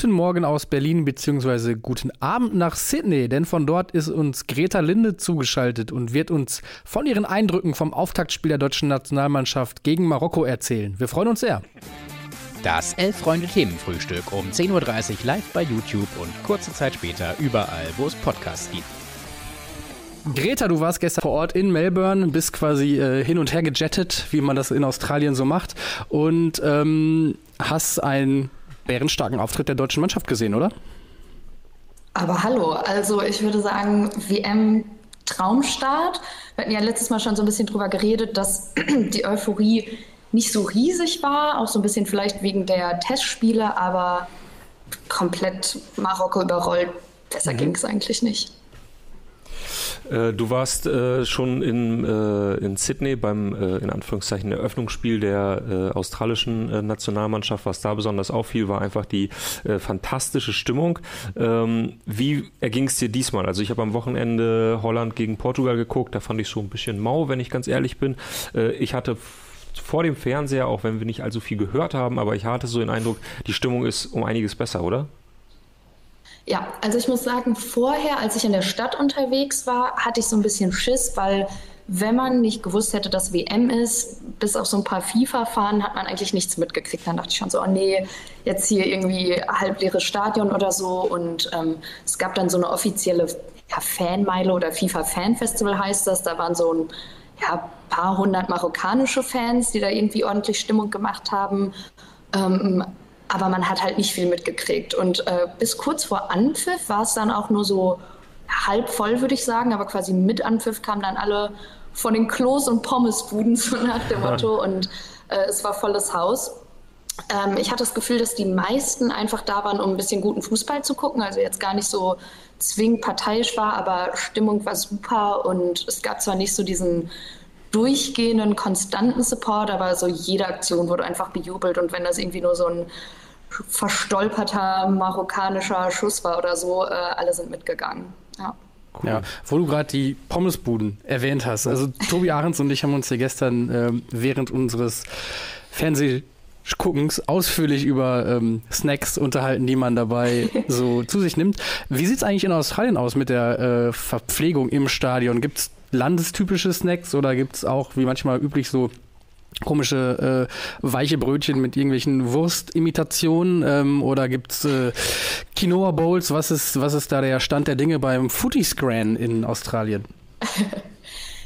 guten Morgen aus Berlin beziehungsweise guten Abend nach Sydney, denn von dort ist uns Greta Linde zugeschaltet und wird uns von ihren Eindrücken vom Auftaktspiel der deutschen Nationalmannschaft gegen Marokko erzählen. Wir freuen uns sehr. Das Elf-Freunde-Themenfrühstück um 10.30 Uhr live bei YouTube und kurze Zeit später überall, wo es Podcasts gibt. Greta, du warst gestern vor Ort in Melbourne, bist quasi äh, hin und her gejettet, wie man das in Australien so macht, und ähm, hast einen bärenstarken Auftritt der deutschen Mannschaft gesehen, oder? Aber hallo, also ich würde sagen, WM Traumstart. Wir hatten ja letztes Mal schon so ein bisschen drüber geredet, dass die Euphorie nicht so riesig war, auch so ein bisschen vielleicht wegen der Testspiele, aber komplett Marokko überrollt. Besser mhm. ging es eigentlich nicht. Äh, du warst äh, schon in, äh, in Sydney beim, äh, in Anführungszeichen, Eröffnungsspiel der äh, australischen Nationalmannschaft. Was da besonders auffiel, war einfach die fantastische Stimmung. Ähm, wie erging es dir diesmal? Also ich habe am Wochenende Holland gegen Portugal geguckt, da fand ich so ein bisschen mau, wenn ich ganz ehrlich bin. ich hatte vor dem Fernseher, auch wenn wir nicht allzu viel gehört haben, aber ich hatte so den Eindruck, die Stimmung ist um einiges besser, oder? Ja, also ich muss sagen, vorher, als ich in der Stadt unterwegs war, hatte ich so ein bisschen Schiss, weil wenn man nicht gewusst hätte, dass WM ist, bis auf so ein paar FIFA-Fahren hat man eigentlich nichts mitgekriegt. Dann dachte ich schon so, oh nee, jetzt hier irgendwie halbleeres Stadion oder so. Und ähm, es gab dann so eine offizielle ja, Fanmeile oder FIFA-Fan-Festival heißt das. Da waren so ein ja, paar hundert marokkanische Fans, die da irgendwie ordentlich Stimmung gemacht haben. Ähm, aber man hat halt nicht viel mitgekriegt. Und äh, bis kurz vor Anpfiff war es dann auch nur so halb voll, würde ich sagen, aber quasi mit Anpfiff kamen dann alle von den Klos und Pommesbuden, so nach dem Motto. Und äh, es war volles Haus. Ähm, ich hatte das Gefühl, dass die meisten einfach da waren, um ein bisschen guten Fußball zu gucken. Also jetzt gar nicht so zwingend parteiisch war, aber Stimmung war super und es gab zwar nicht so diesen durchgehenden, konstanten Support, aber so jede Aktion wurde einfach bejubelt und wenn das irgendwie nur so ein verstolperter marokkanischer Schuss war oder so, äh, alle sind mitgegangen. Ja. Cool. Ja, wo du gerade die Pommesbuden erwähnt hast. Also Tobi Ahrens und ich haben uns hier gestern äh, während unseres Fernsehguckens ausführlich über ähm, Snacks unterhalten, die man dabei so zu sich nimmt. Wie sieht es eigentlich in Australien aus mit der äh, Verpflegung im Stadion? Gibt es landestypische Snacks oder gibt es auch, wie manchmal üblich, so komische äh, weiche Brötchen mit irgendwelchen Wurstimitationen ähm, oder gibt's äh, Quinoa Bowls? Was ist was ist da der Stand der Dinge beim Footy Scran in Australien?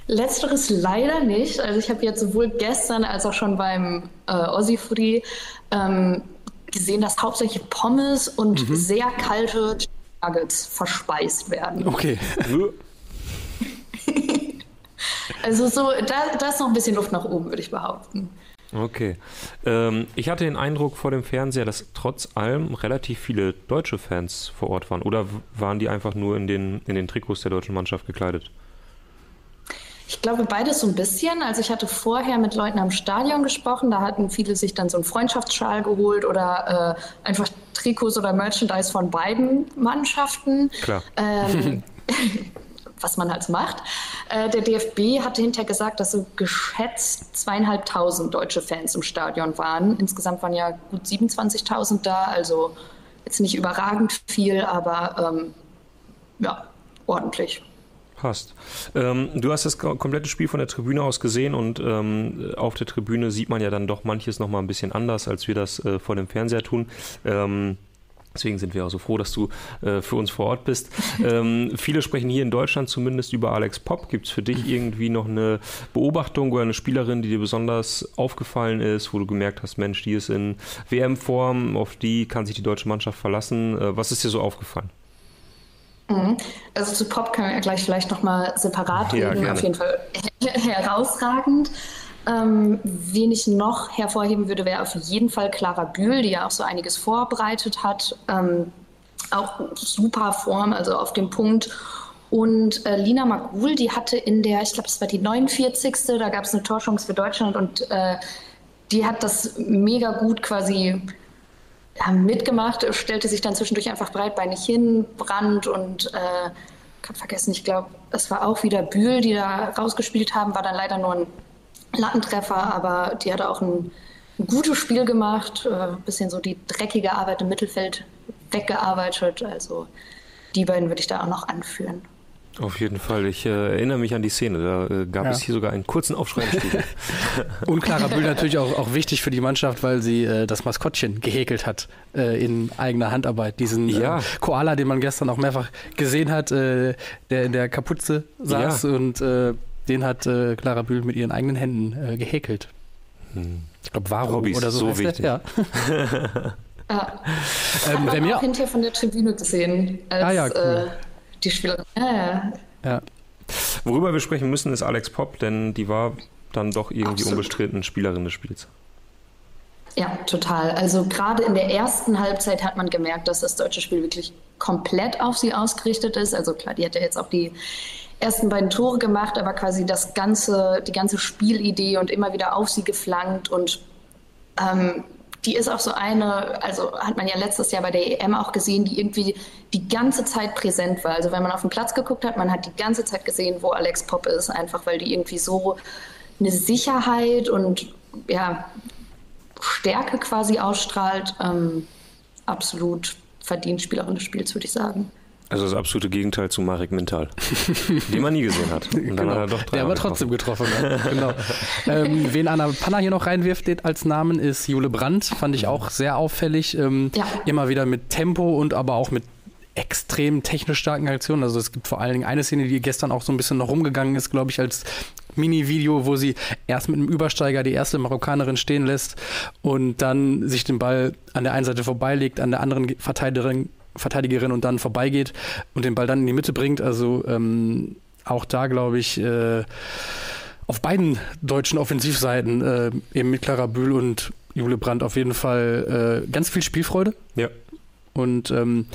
Letzteres leider nicht. Also ich habe jetzt sowohl gestern als auch schon beim äh, Aussie Footy ähm, gesehen, dass hauptsächlich Pommes und mhm. sehr kalte Nuggets verspeist werden. Okay. Also so, da, da ist noch ein bisschen Luft nach oben, würde ich behaupten. Okay. Ähm, ich hatte den Eindruck vor dem Fernseher, dass trotz allem relativ viele deutsche Fans vor Ort waren. Oder waren die einfach nur in den, in den Trikots der deutschen Mannschaft gekleidet? Ich glaube beides so ein bisschen. Also ich hatte vorher mit Leuten am Stadion gesprochen, da hatten viele sich dann so einen Freundschaftsschal geholt oder äh, einfach Trikots oder Merchandise von beiden Mannschaften. Klar. Ähm, was man halt macht. Äh, der DFB hatte hinterher gesagt, dass so geschätzt zweieinhalbtausend deutsche Fans im Stadion waren. Insgesamt waren ja gut 27.000 da, also jetzt nicht überragend viel, aber ähm, ja, ordentlich. Passt. Ähm, du hast das komplette Spiel von der Tribüne aus gesehen und ähm, auf der Tribüne sieht man ja dann doch manches nochmal ein bisschen anders, als wir das äh, vor dem Fernseher tun. Deswegen sind wir auch so froh, dass du äh, für uns vor Ort bist. Ähm, viele sprechen hier in Deutschland zumindest über Alex Popp. Gibt es für dich irgendwie noch eine Beobachtung oder eine Spielerin, die dir besonders aufgefallen ist, wo du gemerkt hast, Mensch, die ist in WM-Form, auf die kann sich die deutsche Mannschaft verlassen? Äh, was ist dir so aufgefallen? Mhm. Also zu Pop können wir ja gleich vielleicht nochmal separat ja, reden. Gerne. Auf jeden Fall herausragend. Ähm, wen ich noch hervorheben würde, wäre auf jeden Fall Clara Bühl, die ja auch so einiges vorbereitet hat. Ähm, auch super Form, also auf dem Punkt. Und äh, Lina Magul, die hatte in der, ich glaube, es war die 49. Da gab es eine Torchance für Deutschland und äh, die hat das mega gut quasi ja, mitgemacht, stellte sich dann zwischendurch einfach breitbeinig hin, Brand und äh, kann vergessen, ich glaube, es war auch wieder Bühl, die da rausgespielt haben, war dann leider nur ein Lattentreffer, aber die hat auch ein, ein gutes Spiel gemacht. Ein äh, bisschen so die dreckige Arbeit im Mittelfeld weggearbeitet. Also die beiden würde ich da auch noch anführen. Auf jeden Fall. Ich äh, erinnere mich an die Szene. Da äh, gab ja. es hier sogar einen kurzen Aufschrei Und Clara Bühl natürlich auch, auch wichtig für die Mannschaft, weil sie äh, das Maskottchen gehäkelt hat äh, in eigener Handarbeit. Diesen äh, ja. Koala, den man gestern auch mehrfach gesehen hat, äh, der in der Kapuze saß. Ja. Und den hat Clara Bühl mit ihren eigenen Händen gehäkelt. Hm. Ich glaube, warum oder so. so wichtig. Ja. Ja. Ähm, Hat man auch hinterher von der Tribüne gesehen, als ah, ja, cool. äh, die Spieler. Ja, ja. ja. Worüber wir sprechen müssen, ist Alex Popp, denn die war dann doch irgendwie Absolut. unbestritten Spielerin des Spiels. Ja, total. Also gerade in der ersten Halbzeit hat man gemerkt, dass das deutsche Spiel wirklich komplett auf sie ausgerichtet ist. Also klar, die hat ja jetzt auch die ersten beiden Tore gemacht, aber quasi das ganze, die ganze Spielidee und immer wieder auf sie geflankt und ähm, die ist auch so eine, also hat man ja letztes Jahr bei der EM auch gesehen, die irgendwie die ganze Zeit präsent war. Also wenn man auf den Platz geguckt hat, man hat die ganze Zeit gesehen, wo Alex Pop ist, einfach weil die irgendwie so eine Sicherheit und ja, Stärke quasi ausstrahlt. Ähm, absolut verdient Spielerin des Spiels, würde ich sagen. Also das absolute Gegenteil zu Marek Mental, den man nie gesehen hat. Und genau. hat er Der aber trotzdem getroffen. hat. genau. ähm, wen Anna Panna hier noch reinwirft als Namen ist Jule Brandt, fand ich auch sehr auffällig. Ähm, ja. Immer wieder mit Tempo und aber auch mit extrem technisch starken Aktionen. Also es gibt vor allen Dingen eine Szene, die gestern auch so ein bisschen noch rumgegangen ist, glaube ich, als Mini-Video, wo sie erst mit einem Übersteiger die erste Marokkanerin stehen lässt und dann sich den Ball an der einen Seite vorbeilegt, an der anderen Verteidigerin Verteidigerin und dann vorbeigeht und den Ball dann in die Mitte bringt. Also ähm, auch da glaube ich äh, auf beiden deutschen Offensivseiten, äh, eben mit Clara Bühl und Jule Brandt auf jeden Fall äh, ganz viel Spielfreude. Ja. Und ähm,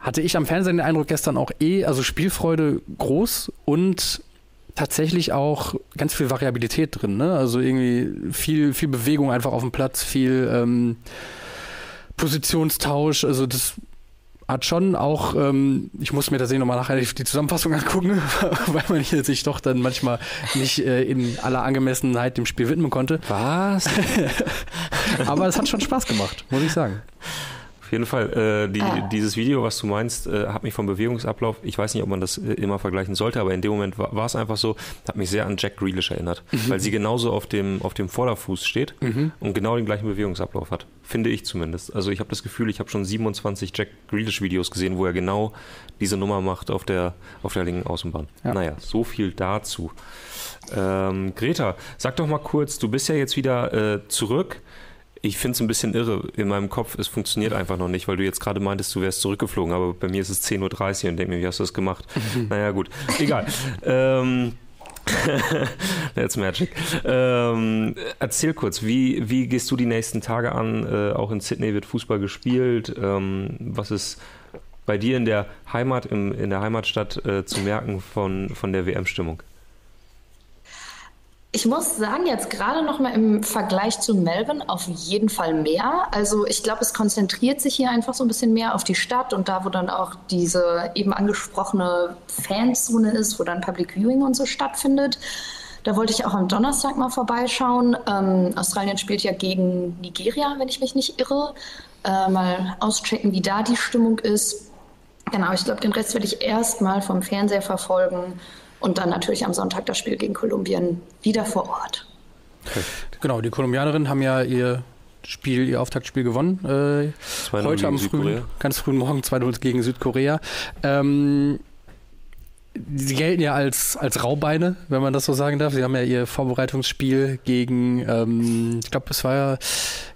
hatte ich am Fernsehen den Eindruck gestern auch eh, also Spielfreude groß und tatsächlich auch ganz viel Variabilität drin. Ne? Also irgendwie viel, viel Bewegung einfach auf dem Platz, viel ähm, Positionstausch. Also das hat schon auch, ähm, ich muss mir das nochmal nachher die Zusammenfassung angucken, weil man hier sich doch dann manchmal nicht äh, in aller Angemessenheit dem Spiel widmen konnte. Was? Aber es hat schon Spaß gemacht, muss ich sagen. Auf jeden Fall. Äh, die, ah. Dieses Video, was du meinst, äh, hat mich vom Bewegungsablauf, ich weiß nicht, ob man das äh, immer vergleichen sollte, aber in dem Moment war, war es einfach so, hat mich sehr an Jack Grealish erinnert, mhm. weil sie genauso auf dem, auf dem Vorderfuß steht mhm. und genau den gleichen Bewegungsablauf hat. Finde ich zumindest. Also ich habe das Gefühl, ich habe schon 27 Jack Grealish-Videos gesehen, wo er genau diese Nummer macht auf der, auf der linken Außenbahn. Ja. Naja, so viel dazu. Ähm, Greta, sag doch mal kurz, du bist ja jetzt wieder äh, zurück ich finde es ein bisschen irre in meinem Kopf. Es funktioniert einfach noch nicht, weil du jetzt gerade meintest, du wärst zurückgeflogen, aber bei mir ist es 10.30 Uhr und denke mir, wie hast du das gemacht? naja, gut. Egal. ähm, That's magic. Ähm, erzähl kurz, wie, wie gehst du die nächsten Tage an? Äh, auch in Sydney wird Fußball gespielt. Ähm, was ist bei dir in der Heimat, im, in der Heimatstadt äh, zu merken von, von der WM-Stimmung? Ich muss sagen, jetzt gerade noch mal im Vergleich zu Melbourne auf jeden Fall mehr. Also ich glaube, es konzentriert sich hier einfach so ein bisschen mehr auf die Stadt und da, wo dann auch diese eben angesprochene Fanzone ist, wo dann Public Viewing und so stattfindet. Da wollte ich auch am Donnerstag mal vorbeischauen. Ähm, Australien spielt ja gegen Nigeria, wenn ich mich nicht irre. Äh, mal auschecken, wie da die Stimmung ist. Genau, ich glaube, den Rest werde ich erst mal vom Fernseher verfolgen und dann natürlich am Sonntag das Spiel gegen Kolumbien wieder vor Ort. Genau, die Kolumbianerinnen haben ja ihr Spiel, ihr Auftaktspiel gewonnen. Äh, heute am frühen, ganz frühen Morgen 2-0 gegen Südkorea. Ähm, sie gelten ja als, als Raubeine, wenn man das so sagen darf. Sie haben ja ihr Vorbereitungsspiel gegen, ähm, ich glaube, es war ja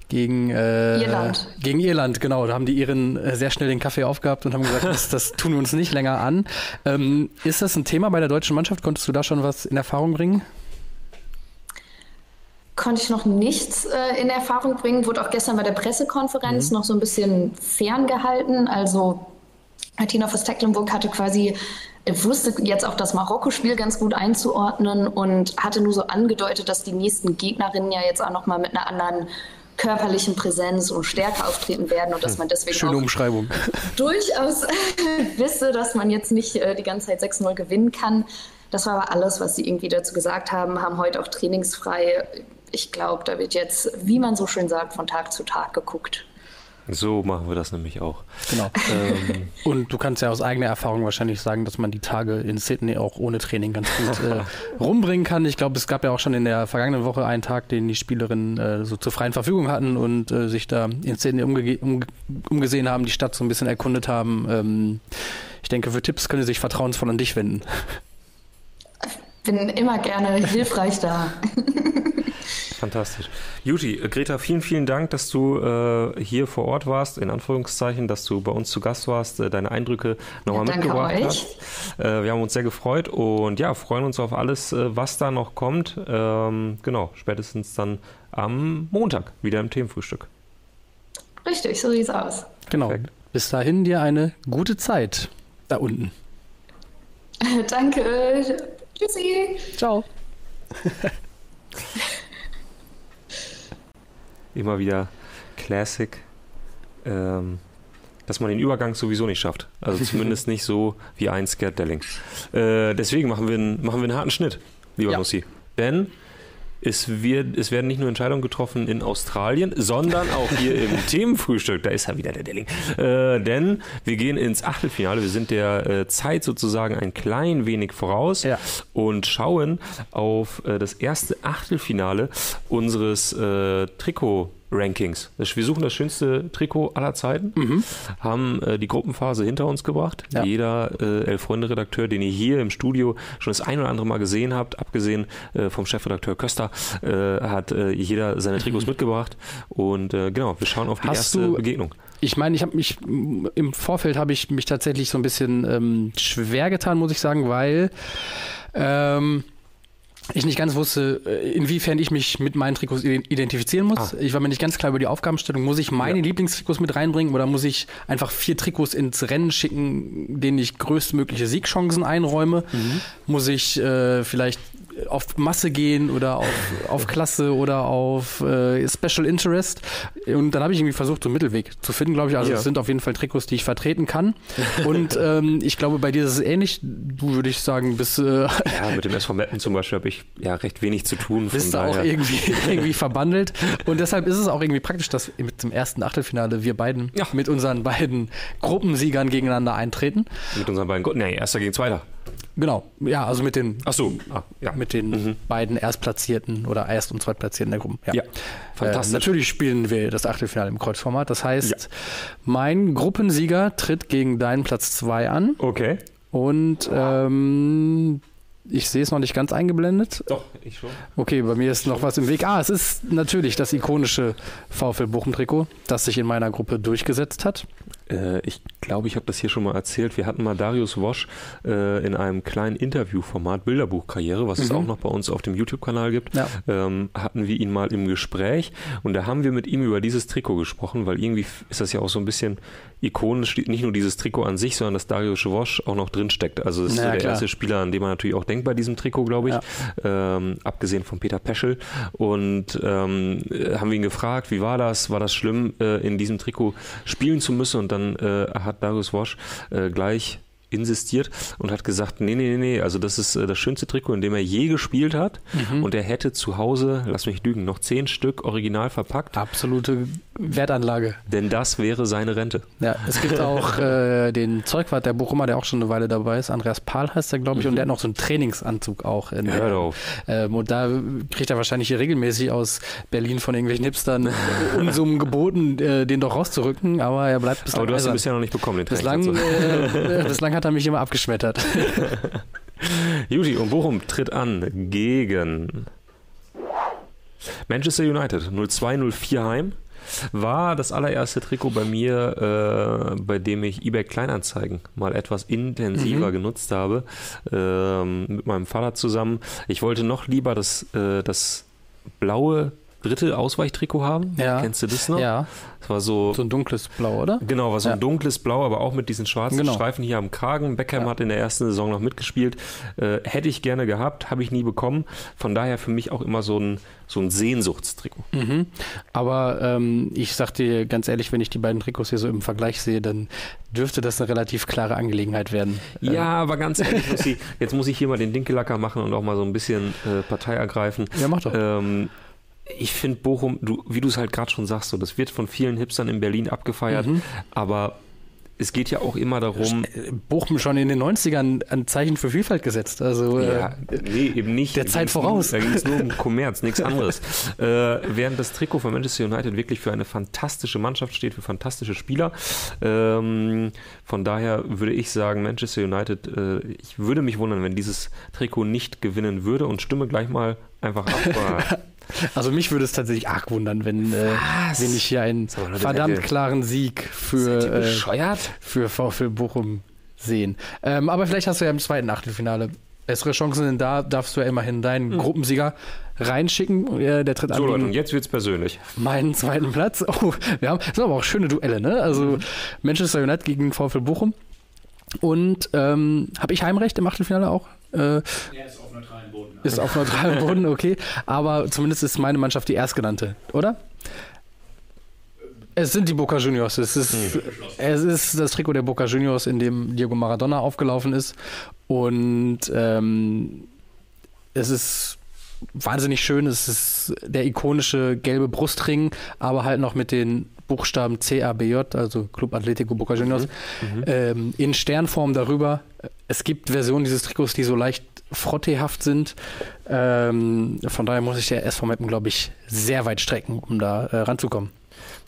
gegen äh, Irland. Gegen Irland, genau. Da haben die Iren äh, sehr schnell den Kaffee aufgehabt und haben gesagt, das, das tun wir uns nicht länger an. Ähm, ist das ein Thema bei der deutschen Mannschaft? Konntest du da schon was in Erfahrung bringen? Konnte ich noch nichts äh, in Erfahrung bringen. Wurde auch gestern bei der Pressekonferenz mhm. noch so ein bisschen ferngehalten. Also Martina Verstecklenburg hatte quasi wusste jetzt auch das Marokko-Spiel ganz gut einzuordnen und hatte nur so angedeutet, dass die nächsten Gegnerinnen ja jetzt auch noch mal mit einer anderen körperlichen Präsenz und Stärke auftreten werden und dass man deswegen Schöne Umschreibung. durchaus wisse, dass man jetzt nicht äh, die ganze Zeit 6-0 gewinnen kann. Das war aber alles, was sie irgendwie dazu gesagt haben, haben heute auch trainingsfrei. Ich glaube, da wird jetzt, wie man so schön sagt, von Tag zu Tag geguckt. So machen wir das nämlich auch. Genau. Ähm, und du kannst ja aus eigener Erfahrung wahrscheinlich sagen, dass man die Tage in Sydney auch ohne Training ganz gut äh, rumbringen kann. Ich glaube, es gab ja auch schon in der vergangenen Woche einen Tag, den die Spielerinnen äh, so zur freien Verfügung hatten und äh, sich da in Sydney umge umge umgesehen haben, die Stadt so ein bisschen erkundet haben. Ähm, ich denke, für Tipps können sie sich vertrauensvoll an dich wenden. Bin immer gerne hilfreich da. Fantastisch. Juti, äh, Greta, vielen, vielen Dank, dass du äh, hier vor Ort warst, in Anführungszeichen, dass du bei uns zu Gast warst, äh, deine Eindrücke nochmal ja, mitgebracht euch. hast. Äh, wir haben uns sehr gefreut und ja, freuen uns auf alles, äh, was da noch kommt. Ähm, genau, spätestens dann am Montag wieder im Themenfrühstück. Richtig, so sieht's aus. Genau. Perfekt. Bis dahin dir eine gute Zeit da unten. Danke. Tschüssi. Ciao. immer wieder Classic, ähm, dass man den Übergang sowieso nicht schafft. Also zumindest nicht so wie ein Scared Delling. Äh, deswegen machen wir, einen, machen wir einen harten Schnitt, lieber ja. Nussi. Denn es, wird, es werden nicht nur Entscheidungen getroffen in Australien, sondern auch hier im Themenfrühstück. Da ist ja wieder der Delling. Äh, denn wir gehen ins Achtelfinale. Wir sind der äh, Zeit sozusagen ein klein wenig voraus ja. und schauen auf äh, das erste Achtelfinale unseres äh, Trikot- Rankings. Wir suchen das schönste Trikot aller Zeiten, mhm. haben äh, die Gruppenphase hinter uns gebracht. Ja. Jeder äh, Elf-Freunde-Redakteur, den ihr hier im Studio schon das ein oder andere Mal gesehen habt, abgesehen äh, vom Chefredakteur Köster, äh, hat äh, jeder seine Trikots mhm. mitgebracht. Und äh, genau, wir schauen auf die Hast erste Begegnung. Ich meine, ich habe mich im Vorfeld habe ich mich tatsächlich so ein bisschen ähm, schwer getan, muss ich sagen, weil ähm, ich nicht ganz wusste, äh, inwiefern ich mich mit meinen Trikots identifizieren muss. Ah. Ich war mir nicht ganz klar über die Aufgabenstellung. Muss ich meine ja. Lieblingstrikots mit reinbringen oder muss ich einfach vier Trikots ins Rennen schicken, denen ich größtmögliche Siegchancen einräume? Mhm. Muss ich äh, vielleicht auf Masse gehen oder auf, auf Klasse oder auf äh, Special Interest. Und dann habe ich irgendwie versucht, so einen Mittelweg zu finden, glaube ich. Also es sind auf jeden Fall Trikots, die ich vertreten kann. Und ähm, ich glaube, bei dir ist es ähnlich. Du würde ich sagen, bist äh, Ja, mit dem SV Metten zum Beispiel habe ich ja recht wenig zu tun. Bist du auch irgendwie, irgendwie verbandelt. Und deshalb ist es auch irgendwie praktisch, dass mit dem ersten Achtelfinale wir beiden ja. mit unseren beiden Gruppensiegern gegeneinander eintreten. Mit unseren beiden Gruppen, nee, erster gegen zweiter. Genau, ja, also mit den, Ach so. ah, ja. mit den mhm. beiden Erstplatzierten oder Erst- und Zweitplatzierten der Gruppen. Ja, ja. fantastisch. Äh, natürlich spielen wir das Achtelfinale im Kreuzformat. Das heißt, ja. mein Gruppensieger tritt gegen deinen Platz 2 an. Okay. Und ähm, ich sehe es noch nicht ganz eingeblendet. Doch, ich schon. Okay, bei mir ist noch was im Weg. Ah, es ist natürlich das ikonische VfL Bochum-Trikot, das sich in meiner Gruppe durchgesetzt hat. Äh, ich glaube, ich habe das hier schon mal erzählt. Wir hatten mal Darius Wosch äh, in einem kleinen Interviewformat Bilderbuchkarriere, was mhm. es auch noch bei uns auf dem YouTube-Kanal gibt, ja. ähm, hatten wir ihn mal im Gespräch und da haben wir mit ihm über dieses Trikot gesprochen, weil irgendwie ist das ja auch so ein bisschen ikonisch, nicht nur dieses Trikot an sich, sondern dass Darius Wosch auch noch drin steckt. Also das ist naja, der klar. erste Spieler, an den man natürlich auch denkt bei diesem Trikot, glaube ich, ja. ähm, abgesehen von Peter Peschel. Und ähm, haben wir ihn gefragt, wie war das? War das schlimm, äh, in diesem Trikot spielen zu müssen? Und dann äh, hat Darius Wosch äh, gleich insistiert und hat gesagt, nee, nee, nee, nee, also das ist äh, das schönste Trikot, in dem er je gespielt hat mhm. und er hätte zu Hause, lass mich lügen, noch zehn Stück original verpackt. Absolute Wertanlage. Denn das wäre seine Rente. Ja, es gibt auch äh, den Zeugwart der Bochumer, der auch schon eine Weile dabei ist, Andreas Pahl heißt er, glaube ich, mhm. und der hat noch so einen Trainingsanzug auch. In Hör auf. Ähm, und da kriegt er wahrscheinlich hier regelmäßig aus Berlin von irgendwelchen Hipstern Unsummen geboten, äh, den doch rauszurücken, aber er bleibt bislang Aber du hast ihn bisher noch nicht bekommen, den Bislang, äh, bislang hat er mich immer abgeschmettert. Juti und Bochum tritt an gegen Manchester United 0204 Heim. War das allererste Trikot bei mir, äh, bei dem ich eBay Kleinanzeigen mal etwas intensiver mhm. genutzt habe, äh, mit meinem Vater zusammen. Ich wollte noch lieber das, äh, das blaue dritte Ausweichtrikot haben. Ja. Kennst du das noch? Ja. Das war so. So ein dunkles Blau, oder? Genau, war so ja. ein dunkles Blau, aber auch mit diesen schwarzen genau. Streifen hier am Kragen. Beckham ja. hat in der ersten Saison noch mitgespielt. Äh, hätte ich gerne gehabt, habe ich nie bekommen. Von daher für mich auch immer so ein, so ein Sehnsuchtstrikot. Mhm. Aber ähm, ich sag dir ganz ehrlich, wenn ich die beiden Trikots hier so im Vergleich sehe, dann dürfte das eine relativ klare Angelegenheit werden. Ja, ähm. aber ganz ehrlich, ich, jetzt muss ich hier mal den Dinkelacker machen und auch mal so ein bisschen äh, Partei ergreifen. Ja, mach doch. Ähm, ich finde Bochum, du, wie du es halt gerade schon sagst, so, das wird von vielen Hipstern in Berlin abgefeiert, mhm. aber es geht ja auch immer darum. Bochum schon in den 90ern ein Zeichen für Vielfalt gesetzt. Also, ja, äh, nee, eben nicht. Der Zeit voraus. da ging es nur um Kommerz, nichts anderes. äh, während das Trikot von Manchester United wirklich für eine fantastische Mannschaft steht, für fantastische Spieler. Ähm, von daher würde ich sagen, Manchester United, äh, ich würde mich wundern, wenn dieses Trikot nicht gewinnen würde und stimme gleich mal einfach ab. Also mich würde es tatsächlich arg wundern, wenn, äh, wenn ich hier einen verdammt klaren Sieg für, äh, für VfL Bochum sehen. Ähm, aber vielleicht hast du ja im zweiten Achtelfinale bessere Chancen, denn da darfst du ja immerhin deinen mhm. Gruppensieger reinschicken. Äh, der tritt so, an. Leute, jetzt wird's persönlich. Meinen zweiten Platz. Oh, wir haben, das sind aber auch schöne Duelle, ne? Also mhm. Manchester United gegen VfL Bochum. Und ähm, habe ich Heimrecht im Achtelfinale auch? Äh, ja, ist auf neutralen Boden. Ist auf neutralen Boden, okay. Aber zumindest ist meine Mannschaft die erstgenannte, oder? Es sind die Boca Juniors. Es ist, hm. es ist das Trikot der Boca Juniors, in dem Diego Maradona aufgelaufen ist. Und ähm, es ist wahnsinnig schön. Es ist der ikonische gelbe Brustring, aber halt noch mit den Buchstaben CABJ, also Club Atletico Boca Juniors, mhm. mhm. ähm, in Sternform darüber. Es gibt Versionen dieses Trikots, die so leicht frottehaft sind. Ähm, von daher muss ich der SV Meppen, glaube ich, sehr weit strecken, um da äh, ranzukommen.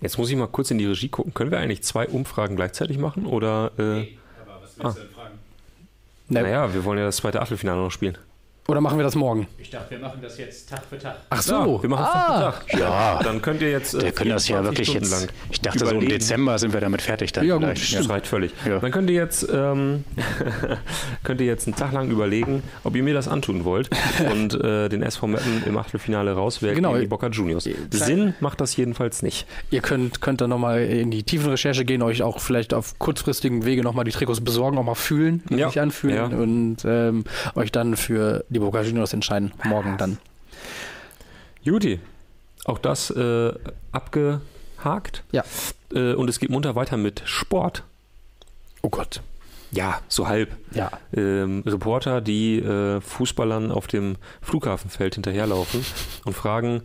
Jetzt muss ich mal kurz in die Regie gucken. Können wir eigentlich zwei Umfragen gleichzeitig machen? Oder, äh, nee, aber was willst ah. du denn fragen? Naja, wir wollen ja das zweite Achtelfinale noch spielen. Oder machen wir das morgen? Ich dachte, wir machen das jetzt Tag für Tag. Ach so. Ja, wir machen es ah. Tag für Tag. Ja. Dann könnt ihr jetzt. Äh, wir können das ja wirklich Stunden jetzt. Lang ich dachte, überlegen. so im Dezember sind wir damit fertig. Dann ja, gut. Das reicht völlig. Ja. Dann könnt ihr jetzt, ähm, könnt ihr jetzt einen Tag lang überlegen, ob ihr mir das antun wollt und äh, den SV Meppen im Achtelfinale rauswählen genau. gegen die Boca Juniors. Sinn macht das jedenfalls nicht. Ihr könnt, könnt dann nochmal in die tiefen Recherche gehen, euch auch vielleicht auf kurzfristigen Wege nochmal die Trikots besorgen, auch mal fühlen, ja. sich anfühlen ja. und ähm, euch dann für die Boca Juniors entscheiden entscheiden. Morgen dann. Juti, auch das äh, abgehakt. Ja. Äh, und es geht munter weiter mit Sport. Oh Gott. Ja, so halb. Ja. Ähm, Reporter, die äh, Fußballern auf dem Flughafenfeld hinterherlaufen und fragen,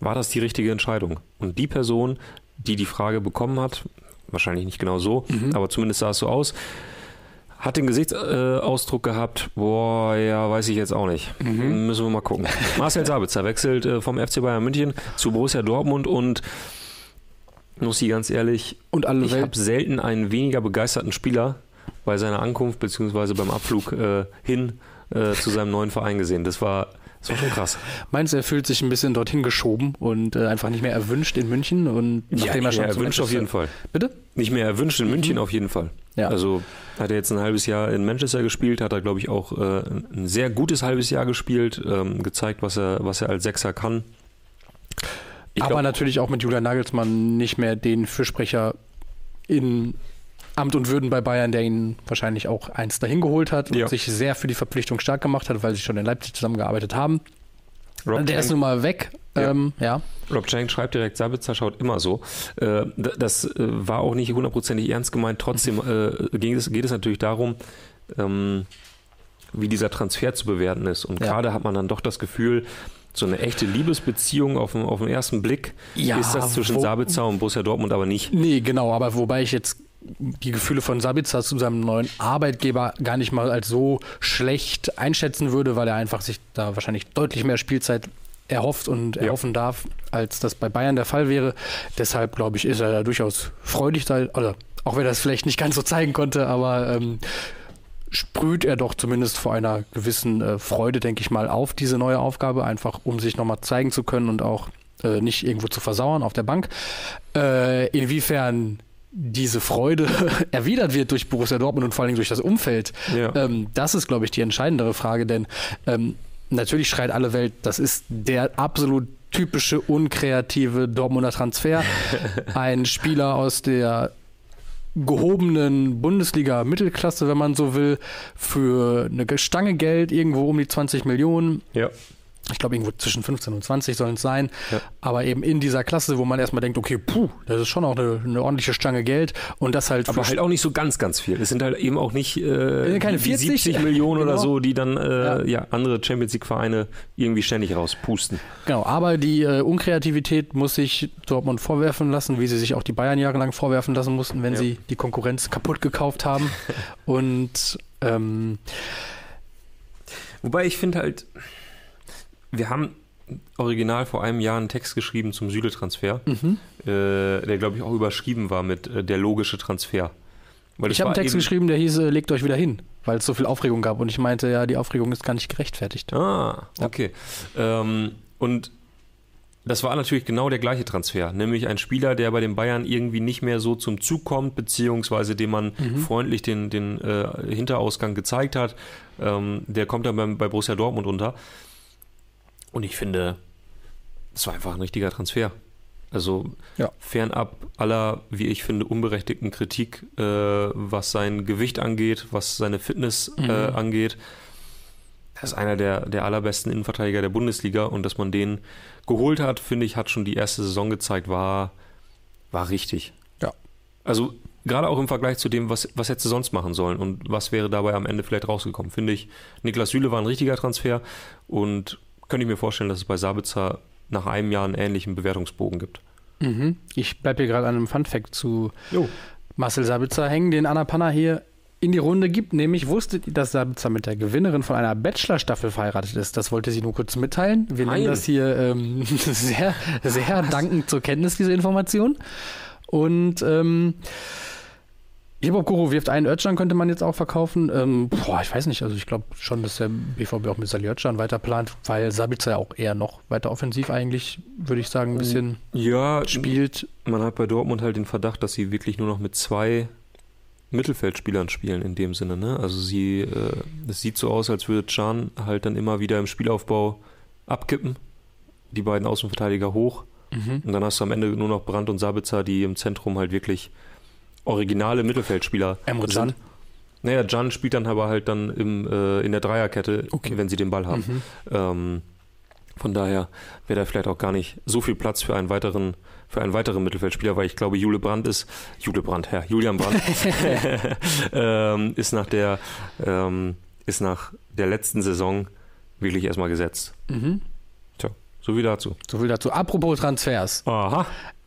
war das die richtige Entscheidung? Und die Person, die die Frage bekommen hat, wahrscheinlich nicht genau so, mhm. aber zumindest sah es so aus, hat den Gesichtsausdruck gehabt, boah, ja, weiß ich jetzt auch nicht. Mhm. Müssen wir mal gucken. Marcel Sabitzer wechselt äh, vom FC Bayern München zu Borussia Dortmund und muss ich ganz ehrlich, und alle ich habe selten einen weniger begeisterten Spieler bei seiner Ankunft bzw. beim Abflug äh, hin äh, zu seinem neuen Verein gesehen. Das war das war schon krass. Meinst du, er fühlt sich ein bisschen dorthin geschoben und äh, einfach nicht mehr erwünscht in München? Und ja, nicht mehr erwünscht auf jeden Fall. Bitte? Nicht mehr erwünscht in München mhm. auf jeden Fall. Ja. Also hat er jetzt ein halbes Jahr in Manchester gespielt, hat er, glaube ich, auch äh, ein sehr gutes halbes Jahr gespielt, ähm, gezeigt, was er, was er als Sechser kann. Ich Aber glaub, natürlich auch mit Julian Nagelsmann nicht mehr den Fürsprecher in Amt und Würden bei Bayern, der ihn wahrscheinlich auch eins dahin geholt hat und ja. sich sehr für die Verpflichtung stark gemacht hat, weil sie schon in Leipzig zusammengearbeitet haben. Rob der Chang, ist nun mal weg. Ja. Ähm, ja. Rob Chang schreibt direkt, Sabitzer schaut immer so. Äh, das äh, war auch nicht hundertprozentig ernst gemeint. Trotzdem äh, geht, es, geht es natürlich darum, ähm, wie dieser Transfer zu bewerten ist. Und ja. gerade hat man dann doch das Gefühl, so eine echte Liebesbeziehung auf den, auf den ersten Blick ja, ist das zwischen wo, Sabitzer und Borussia Dortmund aber nicht. Nee, genau, aber wobei ich jetzt die Gefühle von Sabitzer zu seinem neuen Arbeitgeber gar nicht mal als so schlecht einschätzen würde, weil er einfach sich da wahrscheinlich deutlich mehr Spielzeit erhofft und erhoffen ja. darf, als das bei Bayern der Fall wäre. Deshalb, glaube ich, ist er da durchaus freudig, da, oder auch wenn er es vielleicht nicht ganz so zeigen konnte, aber ähm, sprüht er doch zumindest vor einer gewissen äh, Freude, denke ich mal, auf diese neue Aufgabe, einfach um sich nochmal zeigen zu können und auch äh, nicht irgendwo zu versauern auf der Bank. Äh, inwiefern diese Freude erwidert wird durch Borussia Dortmund und vor allem durch das Umfeld, ja. ähm, das ist, glaube ich, die entscheidendere Frage, denn ähm, natürlich schreit alle Welt, das ist der absolut typische unkreative Dortmunder Transfer. Ein Spieler aus der gehobenen Bundesliga-Mittelklasse, wenn man so will, für eine Stange Geld irgendwo um die 20 Millionen. Ja. Ich glaube, irgendwo zwischen 15 und 20 sollen es sein. Ja. Aber eben in dieser Klasse, wo man erstmal denkt, okay, puh, das ist schon auch eine, eine ordentliche Stange Geld. Und das halt. Aber halt auch nicht so ganz, ganz viel. Es sind halt eben auch nicht äh, keine 40, 70 Millionen genau. oder so, die dann äh, ja. ja. andere Champions League-Vereine irgendwie ständig rauspusten. Genau, aber die äh, Unkreativität muss sich Dortmund vorwerfen lassen, wie sie sich auch die Bayern jahrelang vorwerfen lassen mussten, wenn ja. sie die Konkurrenz kaputt gekauft haben. und ähm, Wobei ich finde halt wir haben original vor einem Jahr einen Text geschrieben zum Süle-Transfer, mhm. äh, der, glaube ich, auch überschrieben war mit äh, der logische Transfer. Weil ich habe einen Text geschrieben, der hieß, äh, legt euch wieder hin, weil es so viel Aufregung gab. Und ich meinte, ja, die Aufregung ist gar nicht gerechtfertigt. Ah, okay. Ja. Ähm, und das war natürlich genau der gleiche Transfer, nämlich ein Spieler, der bei den Bayern irgendwie nicht mehr so zum Zug kommt, beziehungsweise dem man mhm. freundlich den, den äh, Hinterausgang gezeigt hat. Ähm, der kommt dann beim, bei Borussia Dortmund unter. Und ich finde, es war einfach ein richtiger Transfer. Also ja. fernab aller, wie ich finde, unberechtigten Kritik, äh, was sein Gewicht angeht, was seine Fitness äh, mhm. äh, angeht. Das ist einer der, der allerbesten Innenverteidiger der Bundesliga und dass man den geholt hat, finde ich, hat schon die erste Saison gezeigt, war, war richtig. Ja. Also gerade auch im Vergleich zu dem, was, was hätte sie sonst machen sollen und was wäre dabei am Ende vielleicht rausgekommen, finde ich, Niklas Süle war ein richtiger Transfer und könnte ich mir vorstellen, dass es bei Sabitzer nach einem Jahr einen ähnlichen Bewertungsbogen gibt. Mhm. Ich bleibe hier gerade an einem Funfact zu jo. Marcel Sabitzer hängen, den Anna Panna hier in die Runde gibt, nämlich wusstet ihr, dass Sabitzer mit der Gewinnerin von einer Bachelor-Staffel verheiratet ist. Das wollte sie nur kurz mitteilen. Wir Nein. nehmen das hier ähm, sehr, sehr dankend zur Kenntnis, diese Information. Und ähm, Hip-Hop Guru wirft einen Özcan, könnte man jetzt auch verkaufen. Ähm, boah, ich weiß nicht. Also ich glaube schon, dass der BVB auch mit Sali Özcan weiter plant, weil Sabitzer ja auch eher noch weiter offensiv eigentlich, würde ich sagen, ein bisschen ja, spielt. Man hat bei Dortmund halt den Verdacht, dass sie wirklich nur noch mit zwei Mittelfeldspielern spielen in dem Sinne. Ne? Also sie, äh, es sieht so aus, als würde Can halt dann immer wieder im Spielaufbau abkippen. Die beiden Außenverteidiger hoch. Mhm. Und dann hast du am Ende nur noch Brandt und Sabitzer, die im Zentrum halt wirklich originale Mittelfeldspieler Emre Can? Naja, Can spielt dann aber halt dann im, äh, in der Dreierkette, okay. wenn sie den Ball haben. Mhm. Ähm, von daher wäre da vielleicht auch gar nicht so viel Platz für einen weiteren, für einen weiteren Mittelfeldspieler, weil ich glaube, Jule Brandt ist, Jule Brandt, Herr, Julian Brandt, ähm, ist nach der, ähm, ist nach der letzten Saison wirklich erstmal gesetzt. Mhm. Tja, so viel dazu. So viel dazu. Apropos Transfers. Aha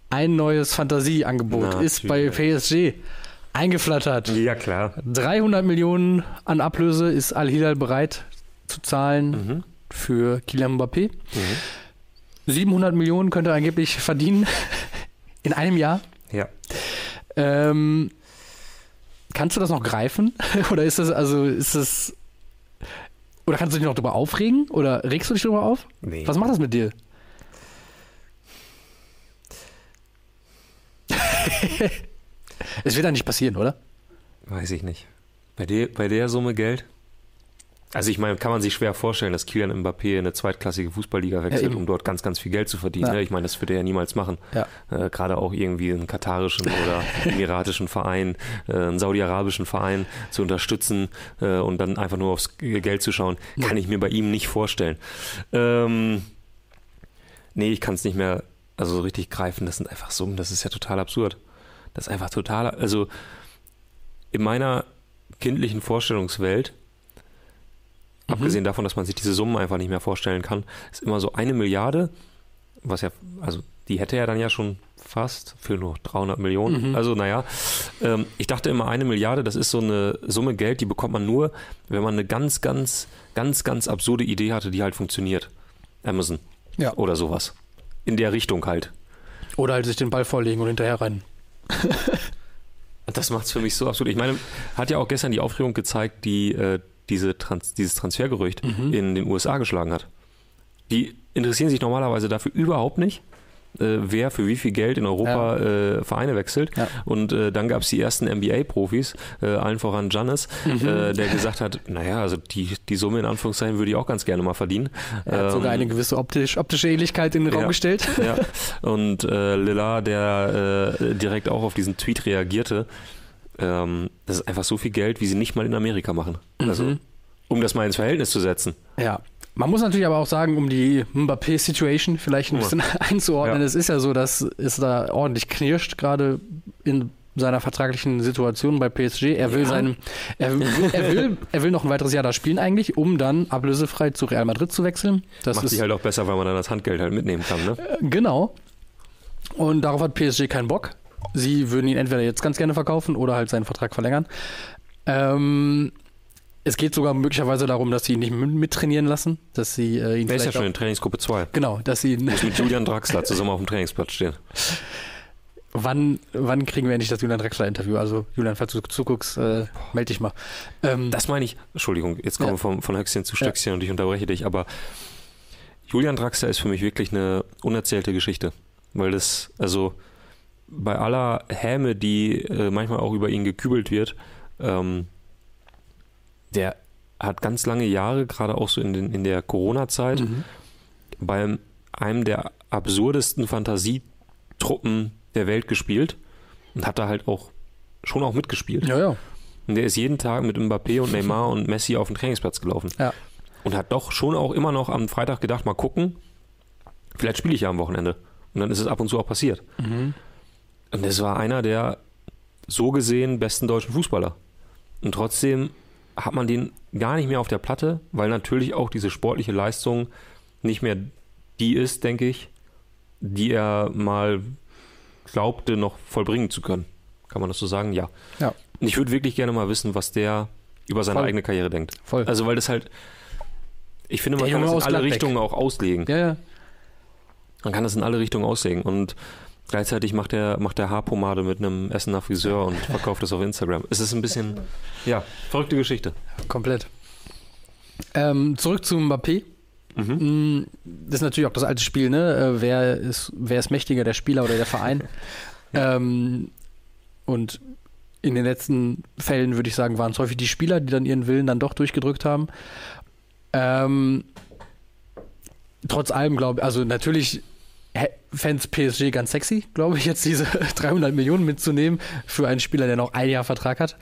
ein neues Fantasieangebot ist bei PSG eingeflattert. Ja, klar. 300 Millionen an Ablöse ist Al-Hilal bereit zu zahlen mhm. für Kylian Mbappé. Mhm. 700 Millionen könnte er angeblich verdienen in einem Jahr. Ja. Ähm, kannst du das noch greifen? oder ist das, also ist das. Oder kannst du dich noch darüber aufregen? Oder regst du dich darüber auf? Nee. Was macht das mit dir? Es wird ja nicht passieren, oder? Weiß ich nicht. Bei der, bei der Summe Geld? Also ich meine, kann man sich schwer vorstellen, dass Kylian Mbappé in eine zweitklassige Fußballliga wechselt, ja, um dort ganz, ganz viel Geld zu verdienen. Ja. Ne? Ich meine, das würde er ja niemals machen. Ja. Äh, Gerade auch irgendwie einen katarischen oder emiratischen Verein, äh, einen saudi-arabischen Verein zu unterstützen äh, und dann einfach nur aufs Geld zu schauen, kann ich mir bei ihm nicht vorstellen. Ähm, nee, ich kann es nicht mehr also so richtig greifen, das sind einfach Summen, das ist ja total absurd. Das ist einfach total, also in meiner kindlichen Vorstellungswelt, mhm. abgesehen davon, dass man sich diese Summen einfach nicht mehr vorstellen kann, ist immer so eine Milliarde, was ja, also die hätte er dann ja schon fast für nur 300 Millionen. Mhm. Also naja, ähm, ich dachte immer eine Milliarde, das ist so eine Summe Geld, die bekommt man nur, wenn man eine ganz, ganz, ganz, ganz absurde Idee hatte, die halt funktioniert. Amazon ja. oder sowas in der Richtung halt. Oder halt sich den Ball vorlegen und hinterher rennen. das macht es für mich so absolut. Ich meine, hat ja auch gestern die Aufregung gezeigt, die äh, diese Trans dieses Transfergerücht mhm. in den USA geschlagen hat. Die interessieren sich normalerweise dafür überhaupt nicht äh, wer für wie viel Geld in Europa ja. äh, Vereine wechselt. Ja. Und äh, dann gab es die ersten NBA-Profis, äh, allen voran Giannis, mhm. Äh, der gesagt hat, naja, also die, die Summe in Anführungszeichen würde ich auch ganz gerne mal verdienen. Er hat ähm, sogar eine gewisse optisch, optische Ähnlichkeit in den Raum ja, gestellt. Ja. Und äh, Lilla, der äh, direkt auch auf diesen Tweet reagierte, ähm, das ist einfach so viel Geld, wie sie nicht mal in Amerika machen. Also, mhm. Also, um das mal ins Verhältnis zu setzen. Ja, Man muss natürlich aber auch sagen, um die Mbappé-Situation vielleicht ein bisschen einzuordnen, ja. es ist ja so, dass es da ordentlich knirscht, gerade in seiner vertraglichen Situation bei PSG. Er will ja. seinen, er, er, will, er will noch ein weiteres Jahr da spielen eigentlich, um dann ablösefrei zu Real Madrid zu wechseln. Das Macht sich halt auch besser, weil man dann das Handgeld halt mitnehmen kann, ne? Äh, genau. Und darauf hat PSG keinen Bock. Sie würden ihn entweder jetzt ganz gerne verkaufen oder halt seinen Vertrag verlängern. Ähm, es geht sogar möglicherweise darum, dass sie ihn nicht mittrainieren lassen, dass sie äh, ihn Der ist ja schon in Trainingsgruppe 2. Genau, dass sie ihn Muss mit Julian Draxler zusammen auf dem Trainingsplatz stehen. Wann, wann kriegen wir endlich das Julian Drexler-Interview? Also, Julian, falls du zuguckst, äh, melde dich mal. Ähm, das meine ich, Entschuldigung, jetzt kommen ja. wir von, von Höchstchen zu Stöckchen ja. und ich unterbreche dich, aber Julian Draxler ist für mich wirklich eine unerzählte Geschichte. Weil das, also bei aller Häme, die äh, manchmal auch über ihn gekübelt wird, ähm, der hat ganz lange Jahre, gerade auch so in, den, in der Corona-Zeit, mhm. bei einem der absurdesten Fantasietruppen der Welt gespielt und hat da halt auch schon auch mitgespielt. Ja, ja. Und der ist jeden Tag mit Mbappé und Neymar und Messi auf den Trainingsplatz gelaufen. Ja. Und hat doch schon auch immer noch am Freitag gedacht, mal gucken, vielleicht spiele ich ja am Wochenende. Und dann ist es ab und zu auch passiert. Mhm. Und es war einer der so gesehen besten deutschen Fußballer. Und trotzdem hat man den gar nicht mehr auf der Platte, weil natürlich auch diese sportliche Leistung nicht mehr die ist, denke ich, die er mal glaubte, noch vollbringen zu können. Kann man das so sagen? Ja. ja. Und ich würde wirklich gerne mal wissen, was der über seine Voll. eigene Karriere denkt. Voll. Also, weil das halt, ich finde, man der kann das in alle. Richtungen auch auslegen. Ja, ja. Man kann das in alle Richtungen auslegen. Und gleichzeitig macht er macht der Haarpomade mit einem Essener Friseur und verkauft das auf Instagram. Es ist ein bisschen, ja, verrückte Geschichte. Komplett. Ähm, zurück zu Mbappé. Mhm. Mm, das ist natürlich auch das alte Spiel, ne? Äh, wer ist, wer ist mächtiger, der Spieler oder der Verein? ja. ähm, und in den letzten Fällen würde ich sagen, waren es häufig die Spieler, die dann ihren Willen dann doch durchgedrückt haben. Ähm, trotz allem glaube ich, also natürlich fans PSG ganz sexy, glaube ich, jetzt diese 300 Millionen mitzunehmen für einen Spieler, der noch ein Jahr Vertrag hat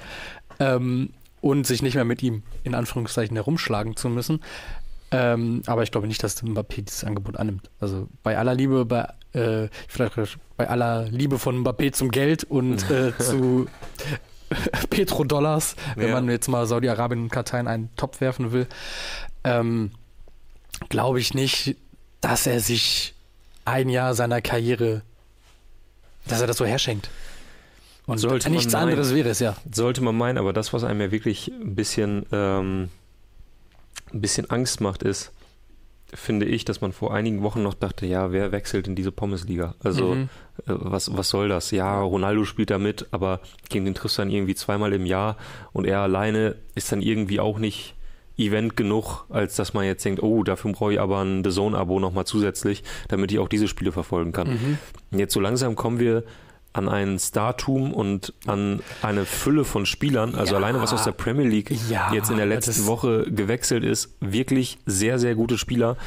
ähm, und sich nicht mehr mit ihm in Anführungszeichen herumschlagen zu müssen. Ähm, aber ich glaube nicht, dass Mbappé dieses Angebot annimmt. Also bei aller Liebe, bei, äh, vielleicht bei aller Liebe von Mbappé zum Geld und äh, zu Petrodollars, wenn ja. man jetzt mal Saudi-Arabien und Katar in einen Topf werfen will, ähm, glaube ich nicht, dass er sich ein Jahr seiner Karriere, dass er das so herschenkt. Und sollte nichts meinen, anderes wäre es ja. Sollte man meinen, aber das, was einem ja wirklich ein bisschen ähm, ein bisschen Angst macht, ist, finde ich, dass man vor einigen Wochen noch dachte, ja, wer wechselt in diese Pommesliga? Also, mhm. äh, was, was soll das? Ja, Ronaldo spielt da mit, aber gegen den triffst du dann irgendwie zweimal im Jahr und er alleine ist dann irgendwie auch nicht Event genug, als dass man jetzt denkt, oh, dafür brauche ich aber ein The Zone-Abo nochmal zusätzlich, damit ich auch diese Spiele verfolgen kann. Mhm. Jetzt so langsam kommen wir an ein Startum und an eine Fülle von Spielern, also ja. alleine was aus der Premier League ja, jetzt in der letzten Woche gewechselt ist, wirklich sehr, sehr gute Spieler.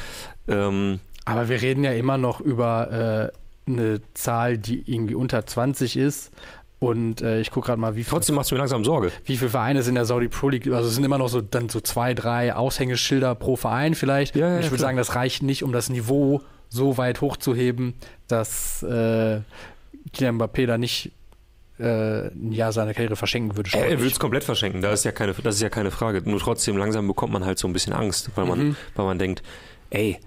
Ähm, aber wir reden ja immer noch über äh, eine Zahl, die irgendwie unter 20 ist. Und äh, ich gucke gerade mal, wie viel. Trotzdem machst du mir langsam Sorge. Wie viele Vereine sind in der Saudi Pro League? Also es sind immer noch so dann so zwei, drei Aushängeschilder pro Verein vielleicht. Ja, ja, ich würde sagen, das reicht nicht, um das Niveau so weit hochzuheben, dass äh, Kylian Mbappé da nicht äh, ein Jahr seiner Karriere verschenken würde. Er, er würde es komplett verschenken, das ist, ja keine, das ist ja keine Frage. Nur trotzdem, langsam bekommt man halt so ein bisschen Angst, weil man, mhm. weil man denkt, ey,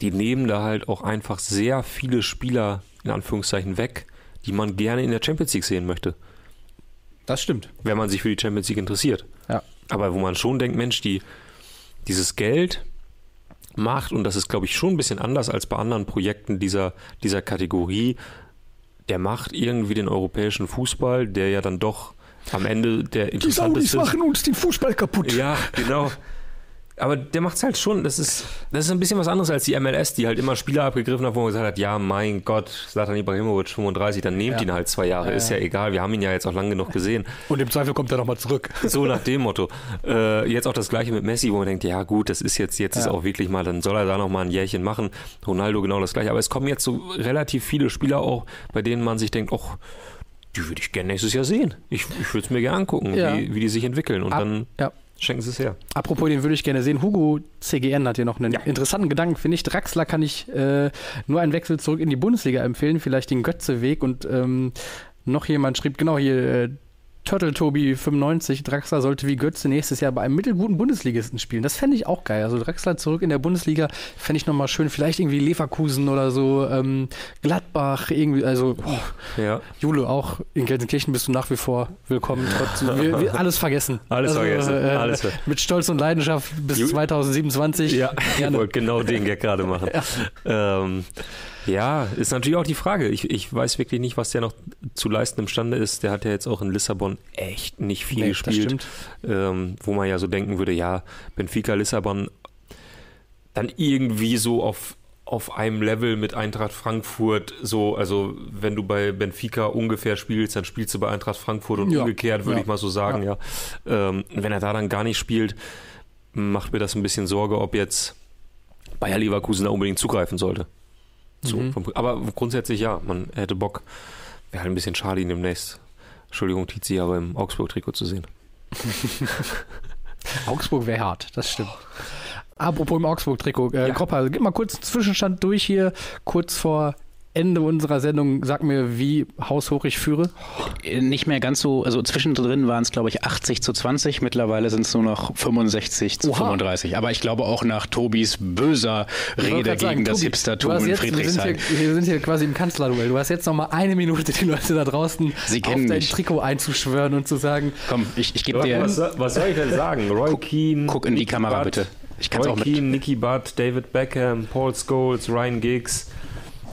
die nehmen da halt auch einfach sehr viele Spieler in Anführungszeichen weg, die man gerne in der Champions League sehen möchte. Das stimmt. Wenn man sich für die Champions League interessiert. Ja. Aber wo man schon denkt, Mensch, die, dieses Geld macht, und das ist, glaube ich, schon ein bisschen anders als bei anderen Projekten dieser, dieser Kategorie, der macht irgendwie den europäischen Fußball, der ja dann doch am Ende der interessanteste... Die Saudis machen uns den Fußball kaputt. Ja, genau. Aber der macht es halt schon, das ist, das ist ein bisschen was anderes als die MLS, die halt immer Spieler abgegriffen hat, wo man gesagt hat, ja, mein Gott, Zlatan Ibrahimovic 35, dann nehmt ja. ihn halt zwei Jahre, ja, ist ja, ja, egal, wir haben ihn ja jetzt auch lang genug gesehen. Und im Zweifel kommt er nochmal zurück. So nach dem Motto. Äh, jetzt auch das gleiche mit Messi, wo man denkt, ja gut, das ist jetzt, jetzt ist auch wirklich mal, dann soll er da nochmal ein Jährchen machen. Ronaldo genau das gleiche. Aber es kommen jetzt so relativ viele Spieler auch, bei denen man sich denkt, ach, die würde ich gerne nächstes Jahr sehen. Ich, ich würde es mir gerne angucken, wie, wie die sich entwickeln. Und Ab, dann ja Schenken Sie es her. Apropos, den würde ich gerne sehen. Hugo CGN hat hier noch einen ja. interessanten Gedanken, finde ich. Draxler kann ich äh, nur einen Wechsel zurück in die Bundesliga empfehlen, vielleicht den Götze-Weg. Und ähm, noch jemand schrieb, genau hier, äh, Turtle Tobi 95, Draxler sollte wie Götze nächstes Jahr bei einem mittelguten Bundesligisten spielen. Das fände ich auch geil. Also Draxler zurück in der Bundesliga fände ich nochmal schön. Vielleicht irgendwie Leverkusen oder so, ähm, Gladbach, irgendwie, also oh, ja. Jule, auch in Gelsenkirchen bist du nach wie vor willkommen. Trotzdem, wir, wir, alles vergessen. Alles also, vergessen. Äh, alles mit Stolz und Leidenschaft bis Ju 2027. Ja, ich wollte genau den Gag gerade machen. Ja. Ähm, ja, ist natürlich auch die Frage. Ich, ich weiß wirklich nicht, was der noch zu leisten imstande ist. Der hat ja jetzt auch in Lissabon echt nicht viel nee, gespielt. Ähm, wo man ja so denken würde, ja, Benfica Lissabon dann irgendwie so auf, auf einem Level mit Eintracht Frankfurt, so, also wenn du bei Benfica ungefähr spielst, dann spielst du bei Eintracht Frankfurt und ja, umgekehrt, würde ja, ich mal so sagen, ja. ja. Ähm, wenn er da dann gar nicht spielt, macht mir das ein bisschen Sorge, ob jetzt Bayer Leverkusen da unbedingt zugreifen sollte. So, mhm. vom, aber grundsätzlich ja, man hätte Bock. Wäre halt ein bisschen schade, ihn demnächst, Entschuldigung, Tizi, aber im Augsburg-Trikot zu sehen. Augsburg wäre hart, das stimmt. Apropos im Augsburg-Trikot, äh, ja. Gropper, gib mal kurz einen Zwischenstand durch hier, kurz vor Ende unserer Sendung, sag mir, wie haushoch ich führe. Nicht mehr ganz so, also zwischendrin waren es, glaube ich, 80 zu 20. Mittlerweile sind es nur noch 65 zu Oha. 35. Aber ich glaube auch nach Tobis böser Rede gegen sagen, das Hipstertum in Friedrichshain. Wir sind, hier, wir sind hier quasi im Kanzlerduell. Du hast jetzt noch mal eine Minute, die Leute da draußen Sie auf dein mich. Trikot einzuschwören und zu sagen. Komm, ich, ich gebe dir. Was, was, soll ich denn sagen? Roy guck, Keane. Guck in die Kamera, Butt, bitte. Ich kann Roy auch mit. Keane, Nicky Butt, David Beckham, Paul Scholes, Ryan Giggs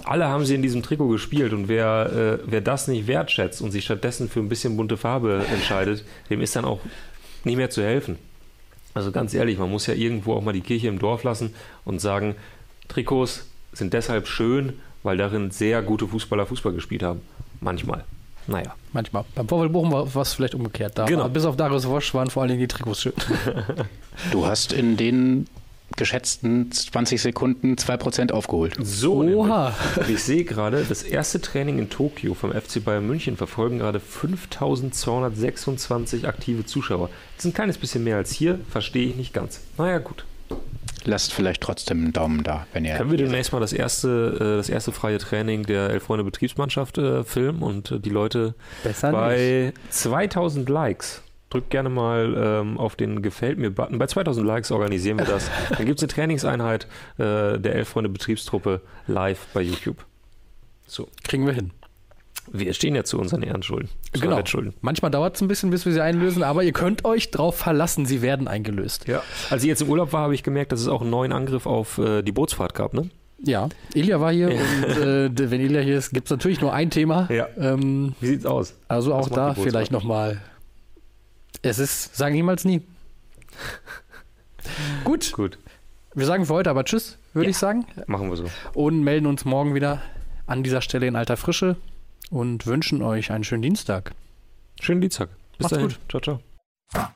alle haben sie in diesem Trikot gespielt und wer, äh, wer das nicht wertschätzt und sich stattdessen für ein bisschen bunte Farbe entscheidet, dem ist dann auch nicht mehr zu helfen. Also ganz ehrlich, man muss ja irgendwo auch mal die Kirche im Dorf lassen und sagen, Trikots sind deshalb schön, weil darin sehr gute Fußballer Fußball gespielt haben. Manchmal. Naja. Manchmal. Beim VfL Bochum war es vielleicht umgekehrt. Da genau. bis auf Darius Wosch waren vor allen Dingen die Trikots schön. du hast in den geschätzten 20 Sekunden 2% aufgeholt. So, Oha. ich sehe gerade, das erste Training in Tokio vom FC Bayern München verfolgen gerade 5226 aktive Zuschauer. Das ist ein kleines bisschen mehr als hier, verstehe ich nicht ganz. Naja, gut. Lasst vielleicht trotzdem einen Daumen da, wenn ihr. Können wir demnächst mal das erste, äh, das erste freie Training der Elf Freunde Betriebsmannschaft äh, filmen und die Leute Besser bei nicht. 2000 Likes drückt gerne mal ähm, auf den Gefällt mir-Button. Bei 2000 Likes organisieren wir das. Dann gibt es eine Trainingseinheit äh, der Elf-Freunde Betriebstruppe live bei YouTube. So. Kriegen wir hin. Wir stehen ja zu unseren Ehrenschulden. Zu genau. Manchmal dauert es ein bisschen, bis wir sie einlösen, aber ihr könnt euch drauf verlassen, sie werden eingelöst. Ja. Als ich jetzt im Urlaub war, habe ich gemerkt, dass es auch einen neuen Angriff auf äh, die Bootsfahrt gab, ne? Ja, Ilja war hier und äh, wenn Ilja hier ist, gibt es natürlich nur ein Thema. Ja. Ähm, Wie sieht's aus? Also auch da vielleicht nochmal es ist, sagen niemals nie. Gut. Gut. Wir sagen für heute aber Tschüss, würde ja, ich sagen. Machen wir so. Und melden uns morgen wieder an dieser Stelle in alter Frische und wünschen euch einen schönen Dienstag. Schönen Dienstag. Bis Macht's dahin. gut. Ciao, ciao.